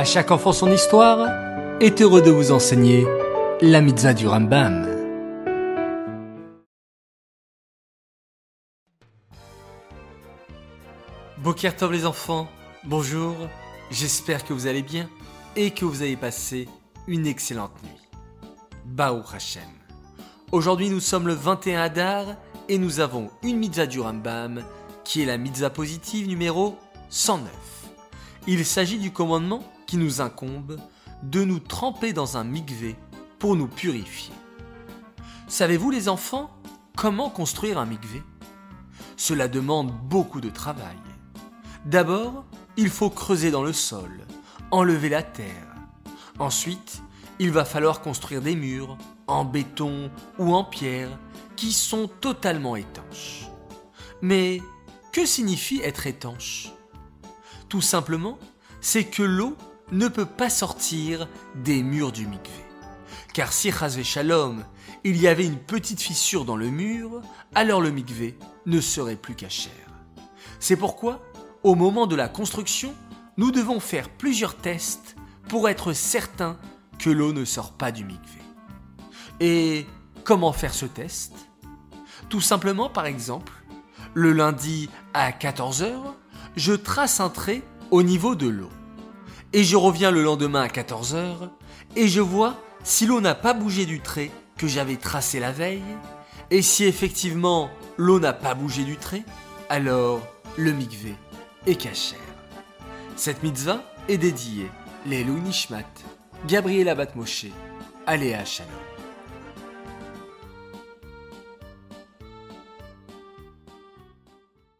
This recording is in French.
À chaque enfant son histoire est heureux de vous enseigner la mitzvah du Rambam. Bokertov les enfants, bonjour, j'espère que vous allez bien et que vous avez passé une excellente nuit. Baou Hashem. Aujourd'hui nous sommes le 21 Adar et nous avons une mitzvah du Rambam qui est la mitzvah positive numéro 109. Il s'agit du commandement qui nous incombe de nous tremper dans un mikvé pour nous purifier. Savez-vous les enfants comment construire un mikvé? Cela demande beaucoup de travail. D'abord, il faut creuser dans le sol, enlever la terre. Ensuite, il va falloir construire des murs, en béton ou en pierre, qui sont totalement étanches. Mais que signifie être étanche? Tout simplement, c'est que l'eau ne peut pas sortir des murs du mikvé. Car si Chazvé Shalom, il y avait une petite fissure dans le mur, alors le mikvé ne serait plus cachère. C'est pourquoi au moment de la construction, nous devons faire plusieurs tests pour être certains que l'eau ne sort pas du mikvé. Et comment faire ce test? Tout simplement, par exemple, le lundi à 14h, je trace un trait au niveau de l'eau. Et je reviens le lendemain à 14h et je vois si l'eau n'a pas bougé du trait que j'avais tracé la veille. Et si effectivement l'eau n'a pas bougé du trait, alors le mikvé et cachère. Cette mitzvah est dédiée les Nishmat, Gabriela Batmoshe, Aléa Shalom.